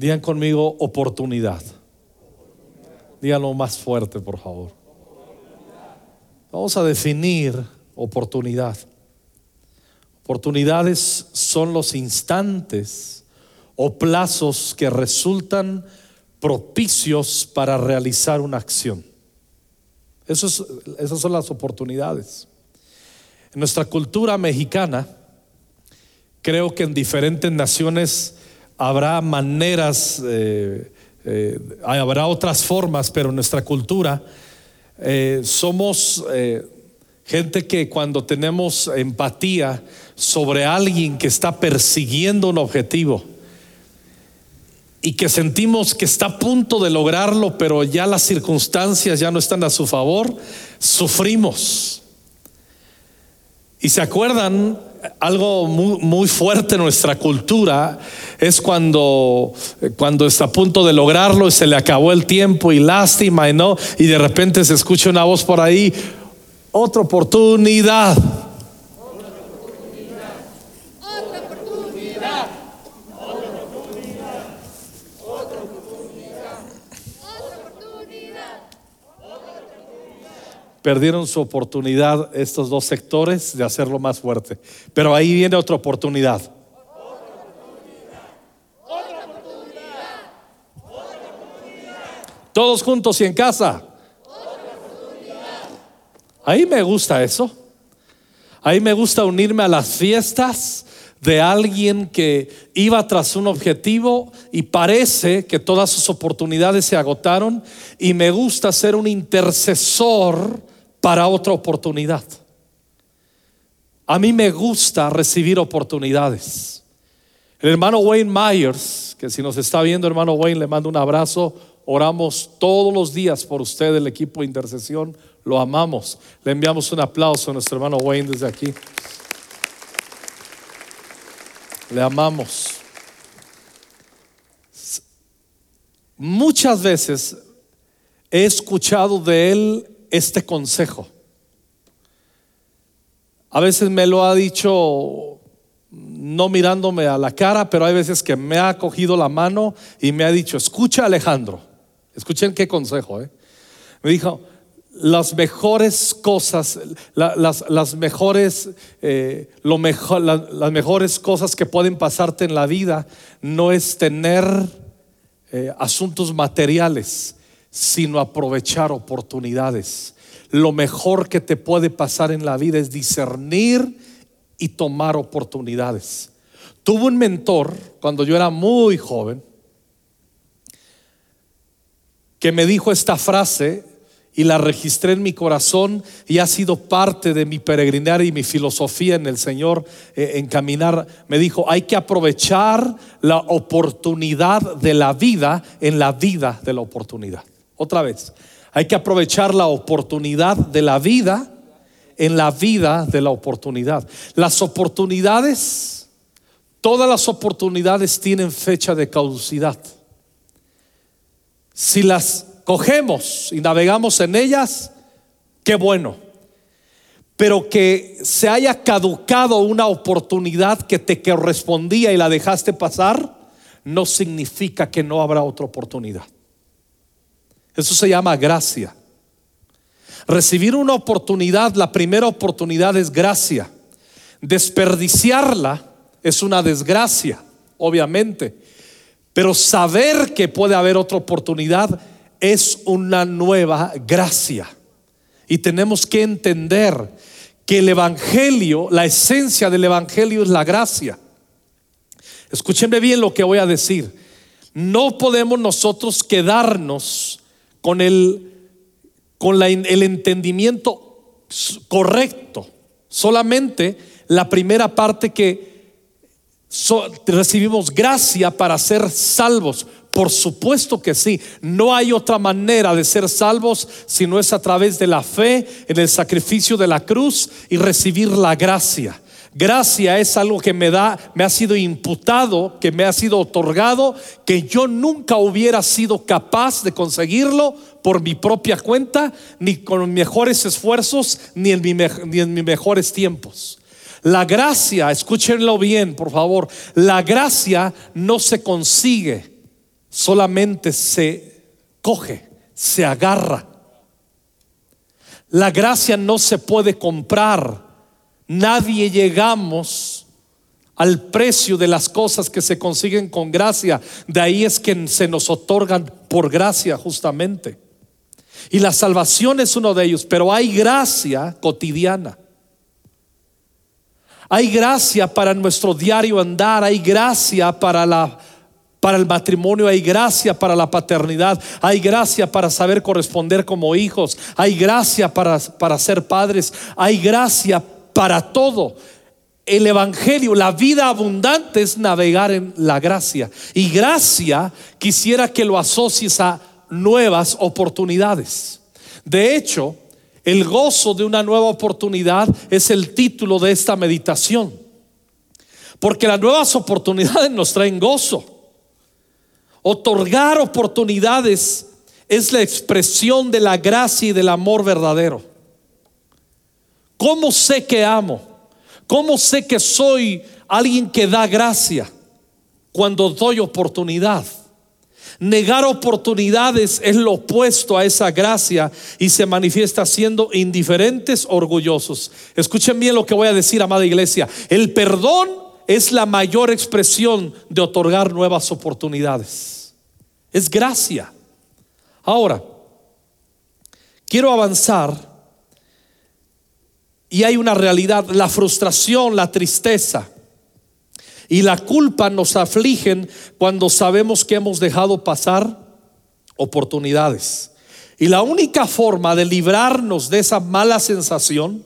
Digan conmigo oportunidad. Díganlo más fuerte, por favor. Vamos a definir oportunidad. Oportunidades son los instantes o plazos que resultan propicios para realizar una acción. esas son las oportunidades. En nuestra cultura mexicana, creo que en diferentes naciones habrá maneras, eh, eh, habrá otras formas, pero en nuestra cultura eh, somos gente que cuando tenemos empatía sobre alguien que está persiguiendo un objetivo, y que sentimos que está a punto de lograrlo, pero ya las circunstancias ya no están a su favor, sufrimos. Y se acuerdan, algo muy, fuerte en nuestra cultura es cuando, cuando está a punto de lograrlo y se le acabó el tiempo y lástima y no, y de repente se escucha una voz por ahí, otra oportunidad. Perdieron su oportunidad estos dos sectores de hacerlo más fuerte. Pero ahí viene otra oportunidad. Todos juntos y en casa. Ahí me gusta eso. Ahí me gusta unirme a las fiestas de alguien que iba tras un objetivo y parece que todas sus oportunidades se agotaron y me gusta ser un intercesor para otra oportunidad. A mí me gusta recibir oportunidades. El hermano Wayne Myers, que si nos está viendo, hermano Wayne, le mando un abrazo. Oramos todos los días por usted, el equipo de intercesión. Lo amamos. Le enviamos un aplauso a nuestro hermano Wayne desde aquí. Le amamos. Muchas veces he escuchado de él este consejo. A veces me lo ha dicho no mirándome a la cara, pero hay veces que me ha cogido la mano y me ha dicho, escucha Alejandro, escuchen qué consejo. ¿eh? Me dijo, las mejores cosas, las, mejores, eh, lo mejor, las mejores cosas que pueden pasarte en la vida no es tener eh, asuntos materiales, sino aprovechar oportunidades. Lo mejor que te puede pasar en la vida es discernir y tomar oportunidades. Tuve un mentor cuando yo era muy joven que me dijo esta frase y la registré en mi corazón y ha sido parte de mi peregrinar y mi filosofía en el Señor eh, en caminar. Me dijo, hay que aprovechar la oportunidad de la vida en la vida de la oportunidad. Otra vez, hay que aprovechar la oportunidad de la vida en la vida de la oportunidad. Las oportunidades, todas las oportunidades tienen fecha de caducidad. Si las cogemos y navegamos en ellas, qué bueno. Pero que se haya caducado una oportunidad que te correspondía y la dejaste pasar, no significa que no habrá otra oportunidad. Eso se llama gracia. Recibir una oportunidad, la primera oportunidad es gracia. Desperdiciarla es una desgracia, obviamente. Pero saber que puede haber otra oportunidad es una nueva gracia. Y tenemos que entender que el Evangelio, la esencia del Evangelio es la gracia. Escúchenme bien lo que voy a decir. No podemos nosotros quedarnos con el, con el entendimiento correcto. Solamente la primera parte que recibimos gracia para ser salvos. Por supuesto que sí. No hay otra manera de ser salvos si no es a través de la fe en el sacrificio de la cruz y recibir la gracia. Gracia es algo que me da, me ha sido imputado, que me ha sido otorgado, que yo nunca hubiera sido capaz de conseguirlo por mi propia cuenta, ni con mejores esfuerzos, ni en, ni en mis mejores tiempos. La gracia, escúchenlo bien, por favor, la gracia no se consigue. solamente se coge, se agarra. La gracia no se puede comprar. Nadie llegamos al precio de las cosas que se consiguen con gracia. De ahí es que se nos otorgan por gracia justamente. Y la salvación es uno de ellos, pero hay gracia cotidiana. Hay gracia para nuestro diario andar, hay gracia para la para el matrimonio, hay gracia para la paternidad, hay gracia para saber corresponder como hijos, hay gracia para, para ser padres, hay gracia para todo. El Evangelio, la vida abundante es navegar en la gracia. Y gracia quisiera que lo asocies a nuevas oportunidades. De hecho, el gozo de una nueva oportunidad es el título de esta meditación. Porque las nuevas oportunidades nos traen gozo. Otorgar oportunidades es la expresión de la gracia y del amor verdadero. ¿Cómo sé que amo? ¿Cómo sé que soy alguien que da gracia cuando doy oportunidad? Negar oportunidades es lo opuesto a esa gracia y se manifiesta siendo indiferentes, orgullosos. Escuchen bien lo que voy a decir, amada iglesia. El perdón es la mayor expresión de otorgar nuevas oportunidades. Es gracia. Ahora, quiero avanzar y hay una realidad, la frustración, la tristeza y la culpa nos afligen cuando sabemos que hemos dejado pasar oportunidades. Y la única forma de librarnos de esa mala sensación,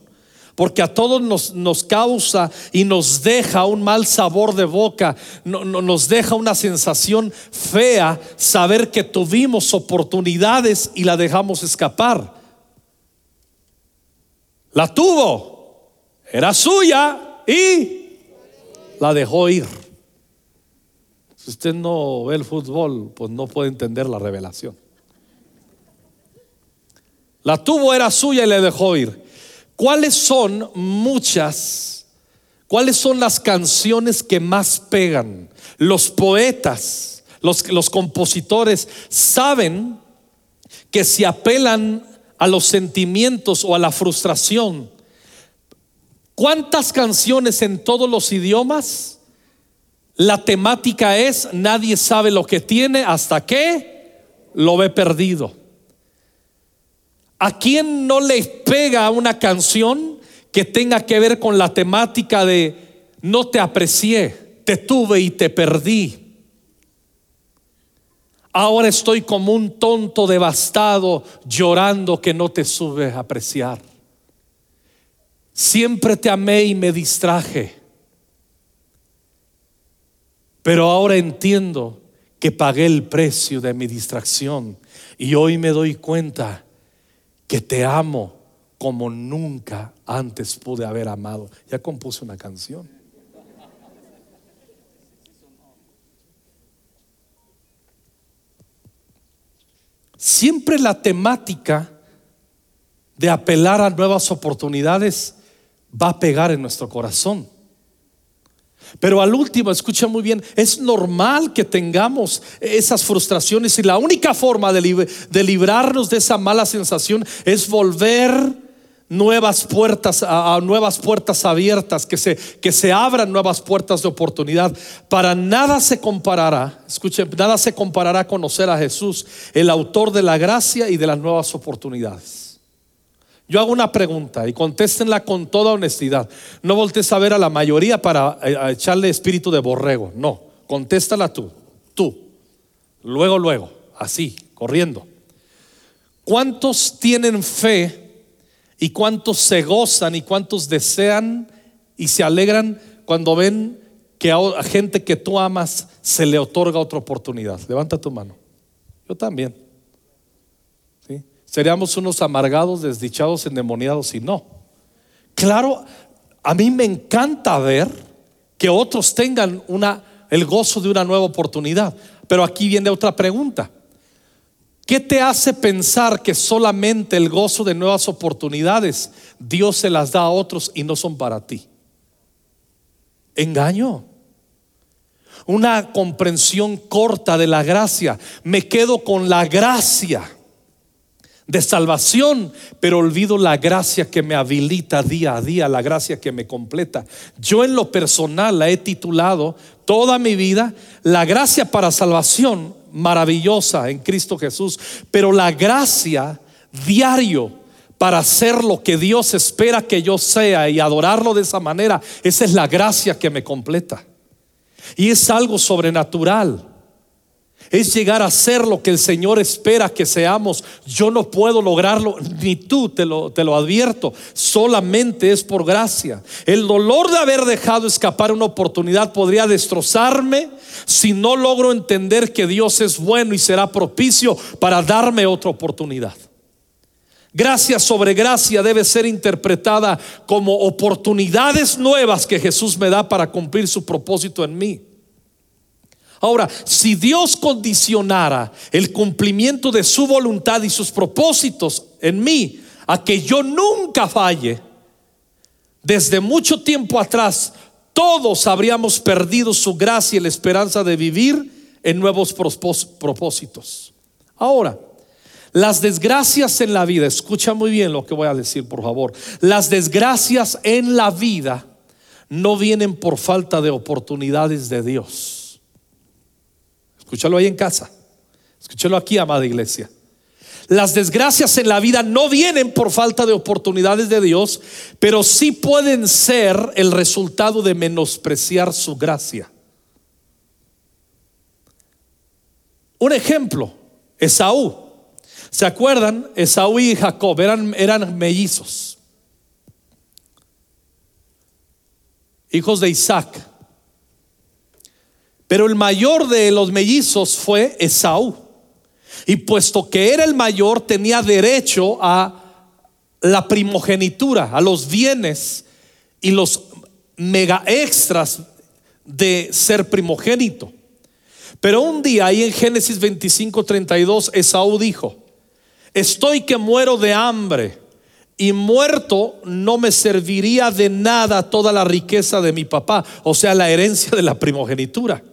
porque a todos nos, nos causa y nos deja un mal sabor de boca, no, nos deja una sensación fea saber que tuvimos oportunidades y la dejamos escapar. La tuvo, era suya y la dejó ir. Si usted no ve el fútbol, pues no puede entender la revelación. La tuvo, era suya y le dejó ir. ¿Cuáles son muchas? ¿Cuáles son las canciones que más pegan? Los poetas, los, los compositores saben que si apelan a los sentimientos o a la frustración, ¿Cuántas canciones en todos los idiomas? La temática es, nadie sabe lo que tiene hasta que lo ve perdido. ¿A quién no le pega una canción que tenga que ver con la temática de no te aprecié, te tuve y te perdí? Ahora estoy como un tonto devastado llorando que no te sube a apreciar. Siempre te amé y me distraje. Pero ahora entiendo que pagué el precio de mi distracción y hoy me doy cuenta que te amo como nunca antes pude haber amado. Ya compuse una canción. Siempre la temática de apelar a nuevas oportunidades va a pegar en nuestro corazón. Pero al último, escucha muy bien, es normal que tengamos esas frustraciones y la única forma de, librarnos de esa mala sensación es volver nuevas puertas a, nuevas puertas abiertas, que se, que se abran nuevas puertas de oportunidad. Para nada se comparará, escuchen, nada se comparará a conocer a Jesús, el autor de la gracia y de las nuevas oportunidades. Yo hago una pregunta y contéstenla con toda honestidad. No voltees a ver a la mayoría para eh, echarle espíritu de borrego. No, contéstala tú, tú. Luego, luego, así, corriendo. ¿Cuántos tienen fe y cuántos se gozan y cuántos desean y se alegran cuando ven que a gente que tú amas se le otorga otra oportunidad? Levanta tu mano. Yo también. Seríamos unos amargados, desdichados, endemoniados y no. Claro, a mí me encanta ver que otros tengan una, el gozo de una nueva oportunidad. Pero aquí viene otra pregunta. ¿Qué te hace pensar que solamente el gozo de nuevas oportunidades Dios se las da a otros y no son para ti? Engaño. una comprensión corta de la gracia. Me quedo con la gracia de salvación, pero olvido la gracia que me habilita día a día, la gracia que me completa. Yo en lo personal la he titulado toda mi vida la gracia para salvación maravillosa en Cristo Jesús, pero la gracia diario para hacer lo que Dios espera que yo sea y adorarlo de esa manera, esa es la gracia que me completa. Y es algo sobrenatural es llegar a ser lo que el Señor espera que seamos. Yo no puedo lograrlo, ni tú te lo, te lo advierto. Solamente es por gracia. El dolor de haber dejado escapar una oportunidad podría destrozarme si no logro entender que Dios es bueno y será propicio para darme otra oportunidad. Gracia sobre gracia debe ser interpretada como oportunidades nuevas que Jesús me da para cumplir su propósito en mí. Ahora, si Dios condicionara el cumplimiento de su voluntad y sus propósitos en mí a que yo nunca falle, desde mucho tiempo atrás todos habríamos perdido su gracia y la esperanza de vivir en nuevos propósitos. Ahora, las desgracias en la vida, escucha muy bien lo que voy a decir, por favor. Las desgracias en la vida no vienen por falta de oportunidades de Dios. Escúchalo ahí en casa. Escúchalo aquí, amada iglesia. Las desgracias en la vida no vienen por falta de oportunidades de Dios, pero sí pueden ser el resultado de menospreciar su gracia. Un ejemplo, Esaú. ¿Se acuerdan? Esaú y Jacob eran, eran mellizos, hijos de Isaac. Pero el mayor de los mellizos fue Esaú. Y puesto que era el mayor, tenía derecho a la primogenitura, a los bienes y los mega extras de ser primogénito. Pero un día ahí en Génesis 25, 32, Esaú dijo, estoy que muero de hambre y muerto no me serviría de nada toda la riqueza de mi papá, o sea, la herencia de la primogenitura.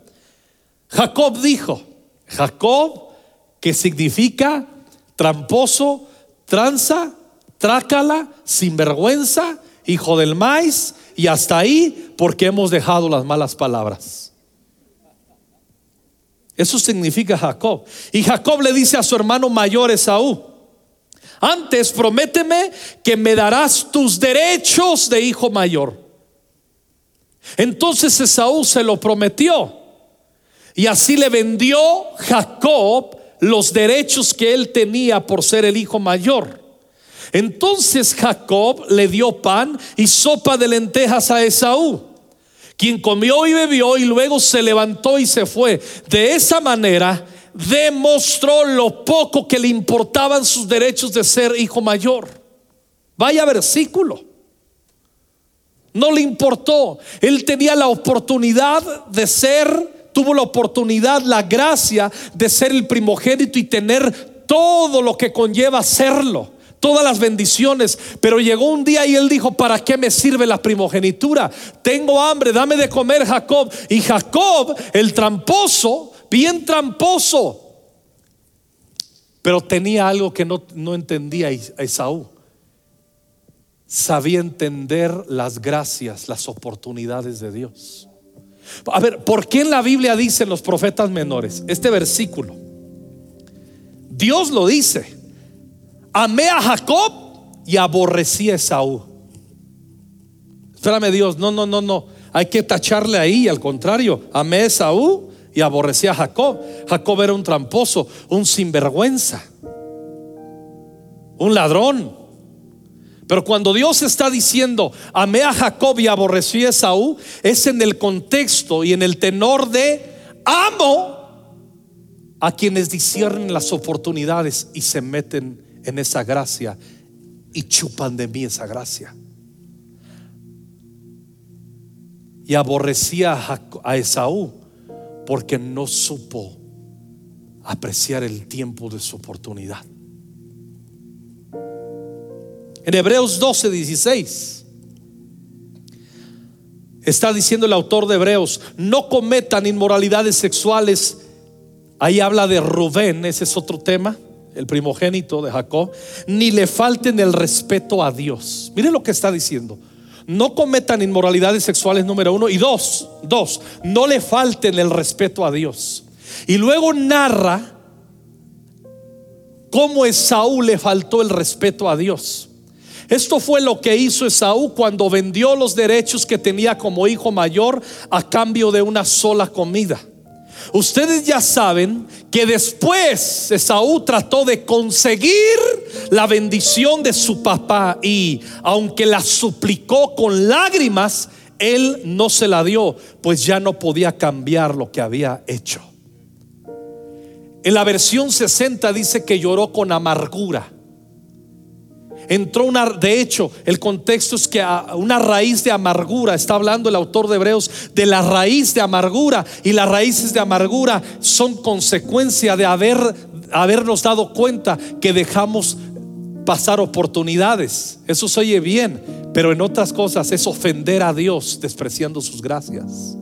Jacob dijo, Jacob, que significa tramposo, tranza, trácala, sinvergüenza, hijo del maíz, y hasta ahí porque hemos dejado las malas palabras. Eso significa Jacob. Y Jacob le dice a su hermano mayor Esaú, antes prométeme que me darás tus derechos de hijo mayor. Entonces Esaú se lo prometió. Y así le vendió Jacob los derechos que él tenía por ser el hijo mayor. Entonces Jacob le dio pan y sopa de lentejas a Esaú, quien comió y bebió y luego se levantó y se fue. De esa manera demostró lo poco que le importaban sus derechos de ser hijo mayor. Vaya versículo. No le importó. Él tenía la oportunidad de ser tuvo la oportunidad, la gracia de ser el primogénito y tener todo lo que conlleva serlo, todas las bendiciones. Pero llegó un día y él dijo, ¿para qué me sirve la primogenitura? Tengo hambre, dame de comer Jacob. Y Jacob, el tramposo, bien tramposo, pero tenía algo que no, no entendía Esaú. Sabía entender las gracias, las oportunidades de Dios. A ver, ¿por qué en la Biblia dicen los profetas menores? Este versículo. Dios lo dice. Amé a Jacob y aborrecí a Esaú. Espérame Dios, no, no, no, no. Hay que tacharle ahí, al contrario. Amé a Esaú y aborrecí a Jacob. Jacob era un tramposo, un sinvergüenza, un ladrón. Pero cuando Dios está diciendo, amé a Jacob y aborrecí a Esaú, es en el contexto y en el tenor de amo a quienes disciernen las oportunidades y se meten en esa gracia y chupan de mí esa gracia. Y aborrecí a, a Esaú porque no supo apreciar el tiempo de su oportunidad. En Hebreos 12, 16. está diciendo el autor de Hebreos, no cometan inmoralidades sexuales. Ahí habla de Rubén, ese es otro tema, el primogénito de Jacob, ni le falten el respeto a Dios. Miren lo que está diciendo. No cometan inmoralidades sexuales número uno. Y dos, dos, no le falten el respeto a Dios. Y luego narra cómo Esaú le faltó el respeto a Dios. Esto fue lo que hizo Esaú cuando vendió los derechos que tenía como hijo mayor a cambio de una sola comida. Ustedes ya saben que después Esaú trató de conseguir la bendición de su papá y aunque la suplicó con lágrimas, él no se la dio, pues ya no podía cambiar lo que había hecho. En la versión 60 dice que lloró con amargura entró una, de hecho, el contexto es que una raíz de amargura, está hablando el autor de Hebreos de la raíz de amargura, y las raíces de amargura son consecuencia de haber, habernos dado cuenta que dejamos pasar oportunidades. Eso se oye bien, pero en otras cosas es ofender a Dios despreciando sus gracias.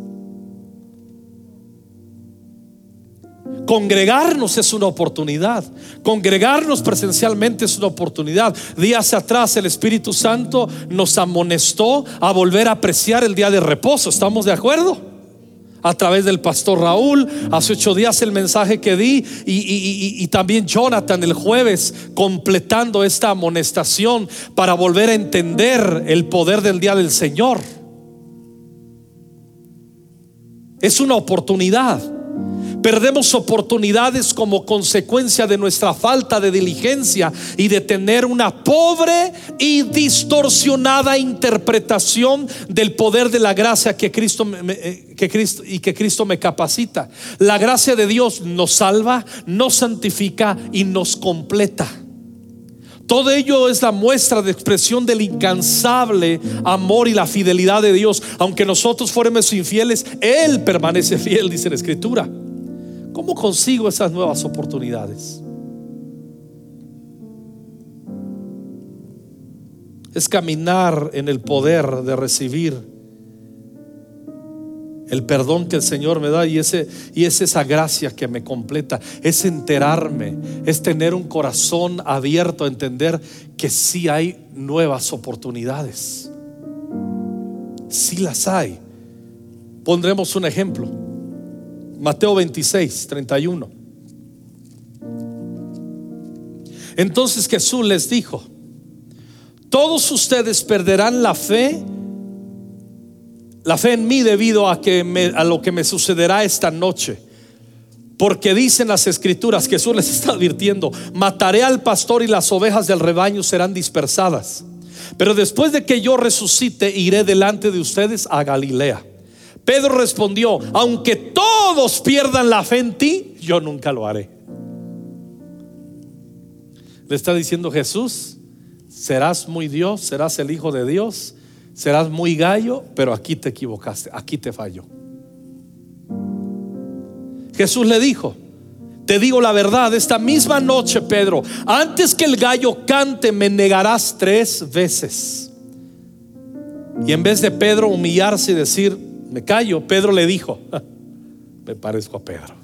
Congregarnos es una oportunidad. Congregarnos presencialmente es una oportunidad. Días atrás el Espíritu Santo nos amonestó a volver a apreciar el día de reposo. ¿Estamos de acuerdo? A través del pastor Raúl, hace ocho días el mensaje que di y, también Jonathan el jueves completando esta amonestación para volver a entender el poder del día del Señor. Es una oportunidad. Perdemos oportunidades como consecuencia de nuestra falta de diligencia y de tener una pobre y distorsionada interpretación del poder de la gracia que Cristo, eh, que Cristo y que Cristo me capacita. La gracia de Dios nos salva, nos santifica y nos completa. Todo ello es la muestra de expresión del incansable amor y la fidelidad de Dios. Aunque nosotros fuéramos infieles, Él permanece fiel, dice la Escritura. ¿Cómo consigo esas nuevas oportunidades? Es caminar en el poder de recibir el perdón que el Señor me da y, ese, y es esa gracia que me completa, es enterarme, es tener un corazón abierto a entender que sí hay nuevas oportunidades. Sí las hay. Pondremos un ejemplo. Mateo 26, 31. Entonces Jesús les dijo, todos ustedes perderán la fe, la fe en mí debido a, que a lo que me sucederá esta noche. Porque dicen las escrituras, Jesús les está advirtiendo, mataré al pastor y las ovejas del rebaño serán dispersadas. Pero después de que yo resucite, iré delante de ustedes a Galilea. Pedro respondió, aunque todos pierdan la fe en ti, yo nunca lo haré. Le está diciendo Jesús, serás muy Dios, serás el Hijo de Dios, serás muy gallo, pero aquí te equivocaste, aquí te falló. Jesús le dijo, te digo la verdad, esta misma noche, Pedro, antes que el gallo cante, me negarás tres veces. Y en vez de Pedro humillarse y decir, me callo, Pedro le dijo, me parezco a Pedro.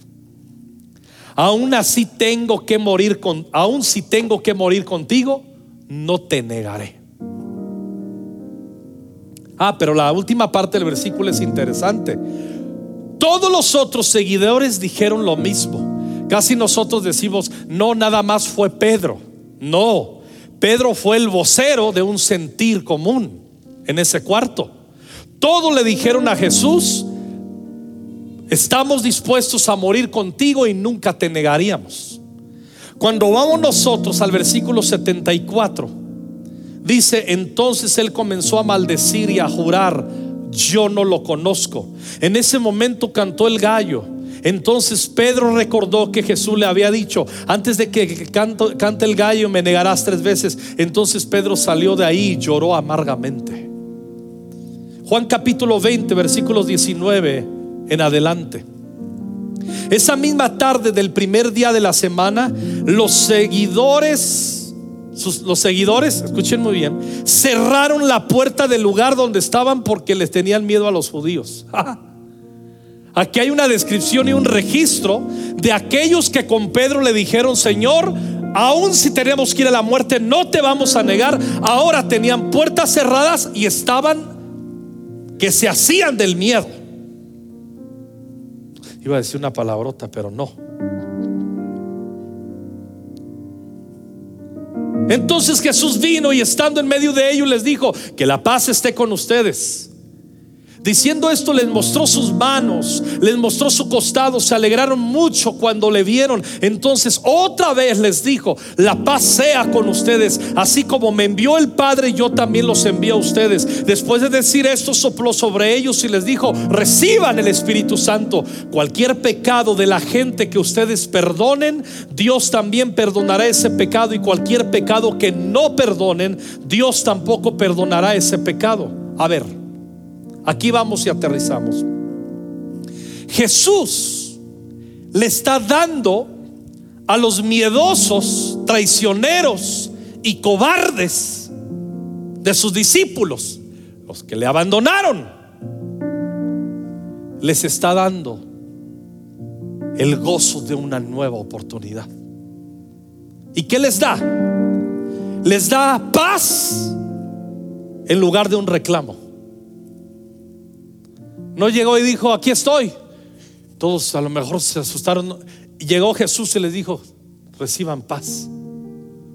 Aún así tengo que morir con, aún si tengo que morir contigo, no te negaré. Ah, pero la última parte del versículo es interesante. Todos los otros seguidores dijeron lo mismo. Casi nosotros decimos, no, nada más fue Pedro. No, Pedro fue el vocero de un sentir común en ese cuarto. Todos le dijeron a Jesús, estamos dispuestos a morir contigo y nunca te negaríamos. Cuando vamos nosotros al versículo 74, dice, entonces él comenzó a maldecir y a jurar, yo no lo conozco. En ese momento cantó el gallo. Entonces Pedro recordó que Jesús le había dicho, antes de que cante el gallo me negarás tres veces. Entonces Pedro salió de ahí y lloró amargamente. Juan capítulo 20, versículos 19 en adelante. Esa misma tarde del primer día de la semana, los seguidores los seguidores, escuchen muy bien, cerraron la puerta del lugar donde estaban porque les tenían miedo a los judíos. Aquí hay una descripción y un registro de aquellos que con Pedro le dijeron, Señor, aun si tenemos que ir a la muerte, no te vamos a negar. Ahora tenían puertas cerradas y estaban que se hacían del miedo. Iba a decir una palabrota, pero no. Entonces Jesús vino y estando en medio de ellos les dijo, que la paz esté con ustedes. Diciendo esto les mostró sus manos, les mostró su costado, se alegraron mucho cuando le vieron. Entonces otra vez les dijo, la paz sea con ustedes, así como me envió el Padre, yo también los envío a ustedes. Después de decir esto, sopló sobre ellos y les dijo, reciban el Espíritu Santo. Cualquier pecado de la gente que ustedes perdonen, Dios también perdonará ese pecado y cualquier pecado que no perdonen, Dios tampoco perdonará ese pecado. A ver. Aquí vamos y aterrizamos. Jesús le está dando a los miedosos, traicioneros y cobardes de sus discípulos, los que le abandonaron, les está dando el gozo de una nueva oportunidad. ¿Y qué les da? Les da paz en lugar de un reclamo. No llegó y dijo, aquí estoy. Todos a lo mejor se asustaron. Llegó Jesús y les dijo, reciban paz.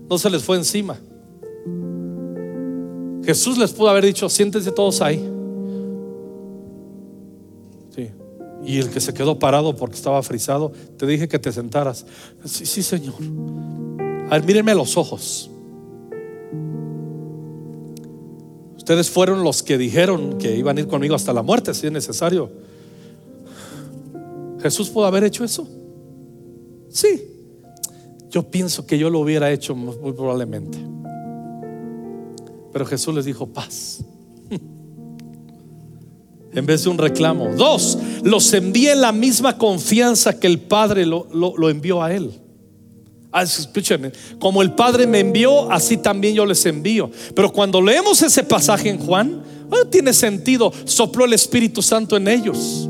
No se les fue encima. Jesús les pudo haber dicho, siéntense todos ahí. Sí. Y el que se quedó parado porque estaba frisado, te dije que te sentaras. Sí, sí, Señor. A ver, mírenme los ojos. Ustedes fueron los que dijeron que iban a ir conmigo hasta la muerte si es necesario. ¿Jesús pudo haber hecho eso? Sí. Yo pienso que yo lo hubiera hecho muy probablemente. Pero Jesús les dijo paz. En vez de un reclamo. Dos, los envié en la misma confianza que el Padre lo, lo envió a Él. Ah, escúcheme, como el Padre me envió, así también yo les envío. Pero cuando leemos ese pasaje en Juan, no tiene sentido. Sopló el Espíritu Santo en ellos.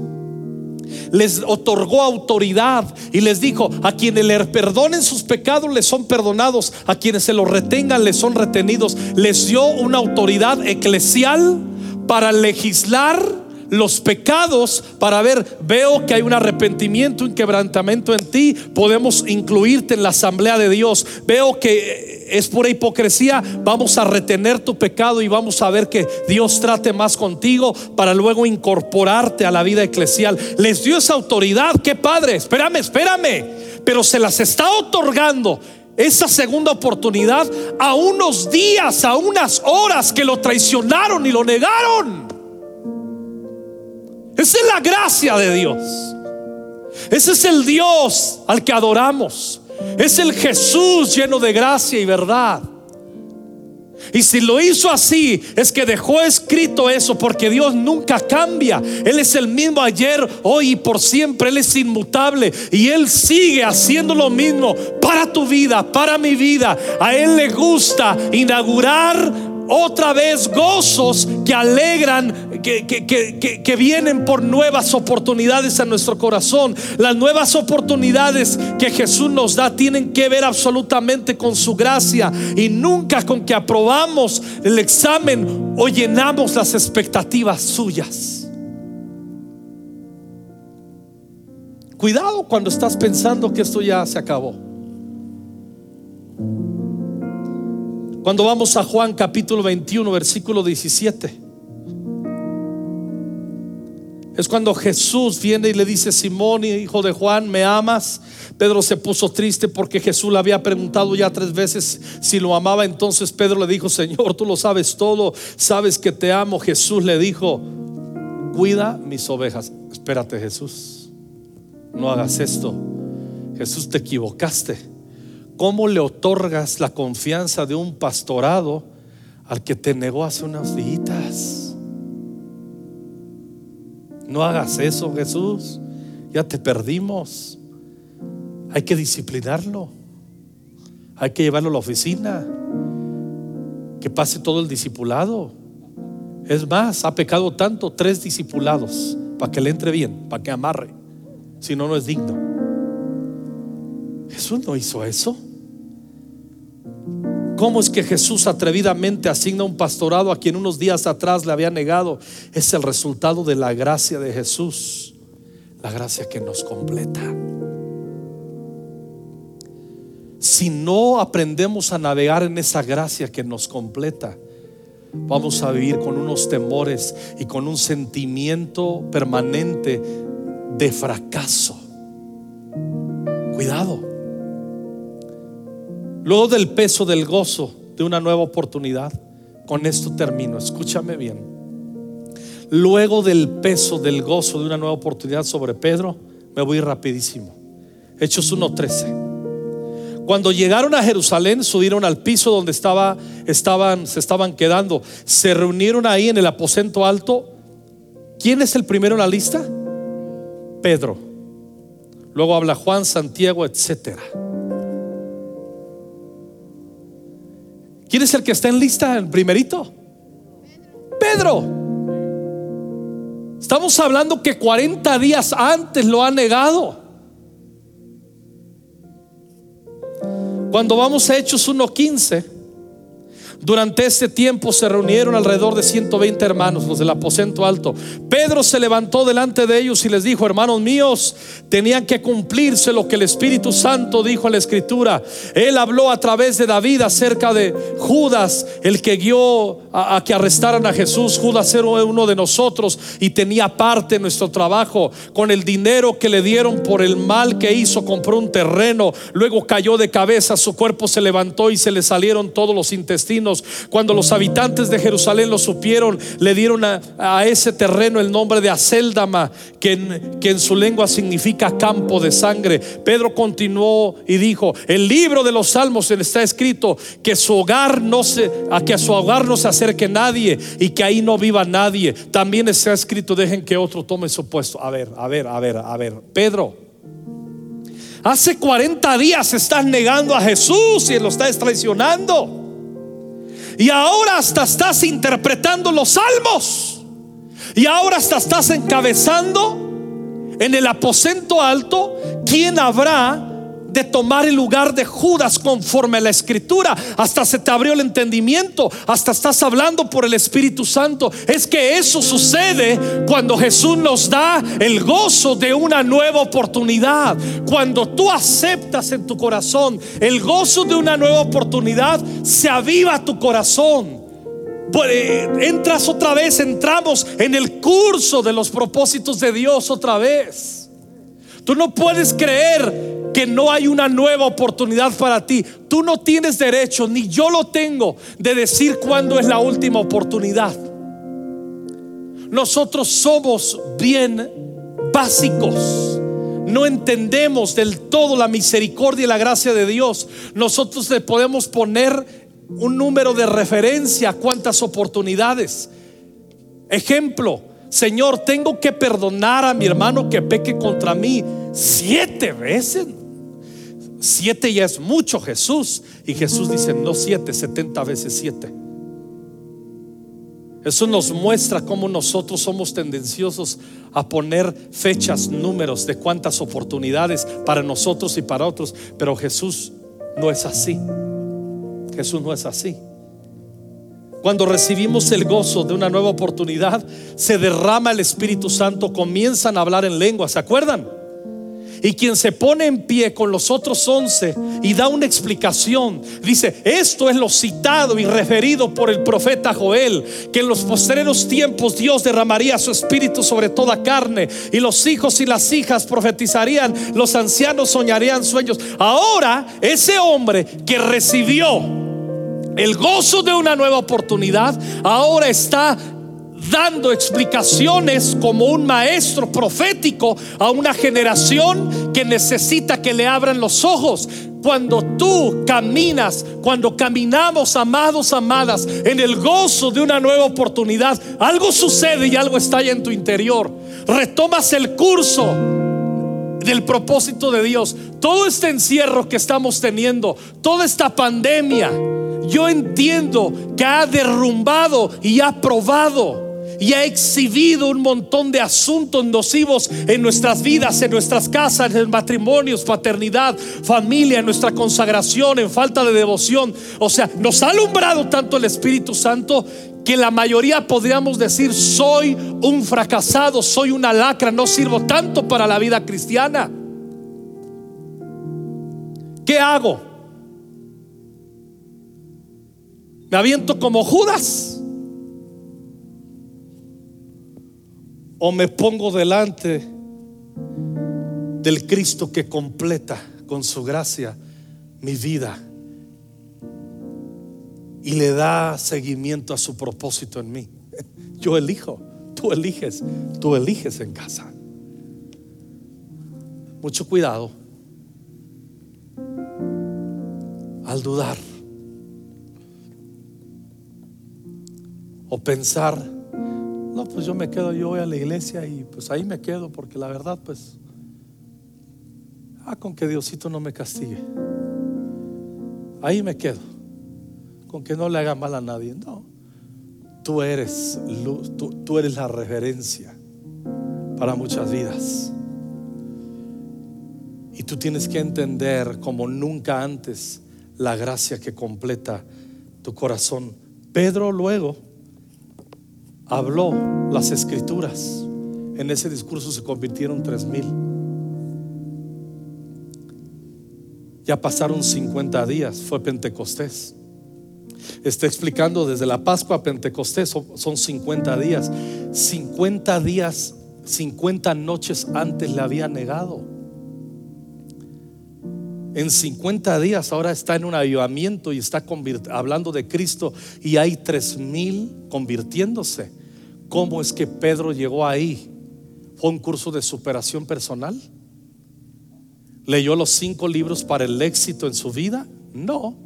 Les otorgó autoridad y les dijo, a quienes le perdonen sus pecados les son perdonados, a quienes se los retengan les son retenidos. Les dio una autoridad eclesial para legislar los pecados para ver, veo que hay un arrepentimiento, un quebrantamiento en ti, podemos incluirte en la asamblea de Dios. Veo que es pura hipocresía, vamos a retener tu pecado y vamos a ver que Dios trate más contigo para luego incorporarte a la vida eclesial. Les dio esa autoridad, qué padre, espérame, espérame, pero se las está otorgando esa segunda oportunidad a unos días, a unas horas que lo traicionaron y lo negaron. Esa es la gracia de Dios. Ese es el Dios al que adoramos. Es el Jesús lleno de gracia y verdad. Y si lo hizo así, es que dejó escrito eso, porque Dios nunca cambia. Él es el mismo ayer, hoy y por siempre. Él es inmutable. Y Él sigue haciendo lo mismo para tu vida, para mi vida. A Él le gusta inaugurar otra vez gozos que alegran, que, que, vienen por nuevas oportunidades a nuestro corazón. Las nuevas oportunidades que Jesús nos da tienen que ver absolutamente con su gracia y nunca con que aprobamos el examen o llenamos las expectativas suyas. Cuidado cuando estás pensando que esto ya se acabó. Cuando vamos a Juan capítulo 21, versículo 17. Es cuando Jesús viene y le dice, Simón, hijo de Juan, ¿me amas? Pedro se puso triste porque Jesús le había preguntado ya tres veces si lo amaba. Entonces Pedro le dijo, Señor, tú lo sabes todo, sabes que te amo. Jesús le dijo, cuida mis ovejas. Espérate Jesús, no hagas esto. Jesús, te equivocaste. ¿Cómo le otorgas la confianza de un pastorado al que te negó hace unos días? No hagas eso, Jesús. Ya te perdimos. Hay que disciplinarlo. Hay que llevarlo a la oficina. que pase todo el discipulado. Es más, ha pecado tanto, tres discipulados, para que le entre bien, para que amarre. Si no, no es digno. Jesús no hizo eso. ¿Cómo es que Jesús atrevidamente asigna un pastorado a quien unos días atrás le había negado? Es el resultado de la gracia de Jesús, la gracia que nos completa. Si no aprendemos a navegar en esa gracia que nos completa, vamos a vivir con unos temores y con un sentimiento permanente de fracaso. Cuidado. Luego del peso del gozo de una nueva oportunidad, con esto termino, escúchame bien. Luego del peso del gozo de una nueva oportunidad sobre Pedro, me voy rapidísimo. Hechos 1.13. Cuando llegaron a Jerusalén, subieron al piso donde estaba, estaban, se estaban quedando. Se reunieron ahí en el aposento alto. ¿Quién es el primero en la lista? Pedro. Luego habla Juan, Santiago, etcétera. ¿Quién es el que está en lista, el primerito? Pedro. Estamos hablando que 40 días antes lo ha negado. Cuando vamos a Hechos 1.15, durante este tiempo se reunieron alrededor de 120 hermanos, los del aposento alto. Pedro se levantó delante de ellos y les dijo, hermanos míos, tenían que cumplirse lo que el Espíritu Santo dijo en la Escritura. Él habló a través de David acerca de Judas, el que guió a, que arrestaran a Jesús. Judas era uno de nosotros y tenía parte en nuestro trabajo. Con el dinero que le dieron por el mal que hizo, compró un terreno, luego cayó de cabeza, su cuerpo se levantó y se le salieron todos los intestinos cuando los habitantes de Jerusalén lo supieron, le dieron a, ese terreno el nombre de Aceldama, que en, su lengua significa campo de sangre. Pedro continuó y dijo, el libro de los salmos está escrito que su hogar no se, a que a su hogar no se acerque nadie y que ahí no viva nadie. También está escrito, dejen que otro tome su puesto. A ver, a ver, a ver, a ver. Pedro, hace 40 días estás negando a Jesús y lo estás traicionando. Y ahora hasta estás interpretando los salmos. Y ahora hasta estás encabezando en el aposento alto quién habrá de tomar el lugar de Judas conforme a la escritura. Hasta se te abrió el entendimiento, hasta estás hablando por el Espíritu Santo. Es que eso sucede cuando Jesús nos da el gozo de una nueva oportunidad. Cuando tú aceptas en tu corazón el gozo de una nueva oportunidad, se aviva tu corazón. Pues, eh, entras otra vez, entramos en el curso de los propósitos de Dios otra vez. Tú no puedes creer que no hay una nueva oportunidad para ti. Tú no tienes derecho, ni yo lo tengo, de decir cuándo es la última oportunidad. Nosotros somos bien básicos. No entendemos del todo la misericordia y la gracia de Dios. Nosotros le podemos poner un número de referencia a cuántas oportunidades. Ejemplo, Señor, tengo que perdonar a mi hermano que peque contra mí siete veces. Siete ya es mucho Jesús. Y Jesús dice, no siete, setenta veces siete. Eso nos muestra cómo nosotros somos tendenciosos a poner fechas, números de cuántas oportunidades para nosotros y para otros. Pero Jesús no es así. Jesús no es así. Cuando recibimos el gozo de una nueva oportunidad, se derrama el Espíritu Santo, comienzan a hablar en lengua. ¿Se acuerdan? Y quien se pone en pie con los otros once y da una explicación, dice, esto es lo citado y referido por el profeta Joel, que en los postreros tiempos Dios derramaría su espíritu sobre toda carne y los hijos y las hijas profetizarían, los ancianos soñarían sueños. Ahora ese hombre que recibió el gozo de una nueva oportunidad, ahora está dando explicaciones como un maestro profético a una generación que necesita que le abran los ojos. Cuando tú caminas, cuando caminamos, amados, amadas, en el gozo de una nueva oportunidad, algo sucede y algo está en tu interior. Retomas el curso del propósito de Dios. Todo este encierro que estamos teniendo, toda esta pandemia, yo entiendo que ha derrumbado y ha probado y ha exhibido un montón de asuntos nocivos en nuestras vidas, en nuestras casas, en matrimonios, paternidad, familia, en nuestra consagración, en falta de devoción. O sea, nos ha alumbrado tanto el Espíritu Santo que la mayoría podríamos decir, soy un fracasado, soy una lacra, no sirvo tanto para la vida cristiana. ¿Qué hago? ¿Me aviento como Judas? ¿O me pongo delante del Cristo que completa con su gracia mi vida y le da seguimiento a su propósito en mí? Yo elijo, tú eliges, tú eliges en casa. Mucho cuidado al dudar o pensar, no, pues yo me quedo, yo voy a la iglesia y pues ahí me quedo porque la verdad pues, ah, con que Diosito no me castigue, ahí me quedo, con que no le haga mal a nadie, no, tú eres luz, tú, tú eres la referencia para muchas vidas. Y tú tienes que entender como nunca antes la gracia que completa tu corazón. Pedro luego habló las escrituras. En ese discurso se convirtieron tres mil. Ya pasaron 50 días, fue Pentecostés. Está explicando desde la Pascua a Pentecostés, son 50 días. 50 días, 50 noches antes le había negado en 50 días ahora está en un avivamiento y está hablando de Cristo y hay tres mil convirtiéndose. ¿Cómo es que Pedro llegó ahí? ¿Fue un curso de superación personal? ¿Leyó los cinco libros para el éxito en su vida? No,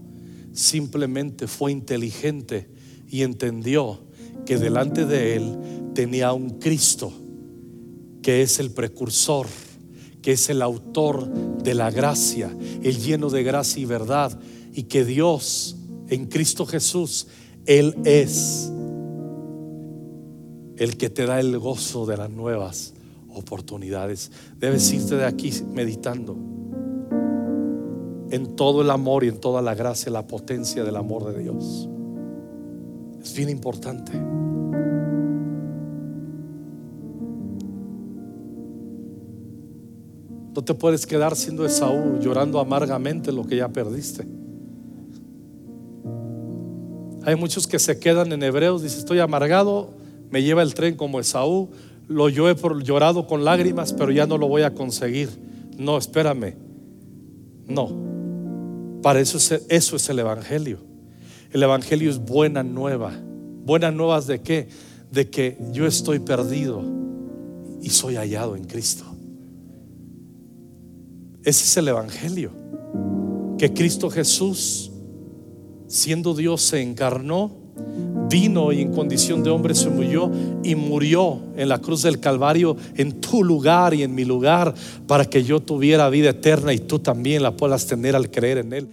simplemente fue inteligente y entendió que delante de él tenía un Cristo que es el precursor que es el autor de la gracia, el lleno de gracia y verdad, y que Dios en Cristo Jesús, Él es el que te da el gozo de las nuevas oportunidades. Debes irte de aquí meditando en todo el amor y en toda la gracia, la potencia del amor de Dios. Es bien importante. No te puedes quedar siendo Esaú llorando amargamente lo que ya perdiste. Hay muchos que se quedan en Hebreos, dice, estoy amargado, me lleva el tren como Esaú, lo yo he llorado con lágrimas, pero ya no lo voy a conseguir. No, espérame. No. Para eso es, eso es el Evangelio. El Evangelio es buena nueva. Buenas nuevas de qué? De que yo estoy perdido y soy hallado en Cristo. Ese es el Evangelio. Que Cristo Jesús, siendo Dios, se encarnó, vino y en condición de hombre se murió y murió en la cruz del Calvario en tu lugar y en mi lugar para que yo tuviera vida eterna y tú también la puedas tener al creer en Él.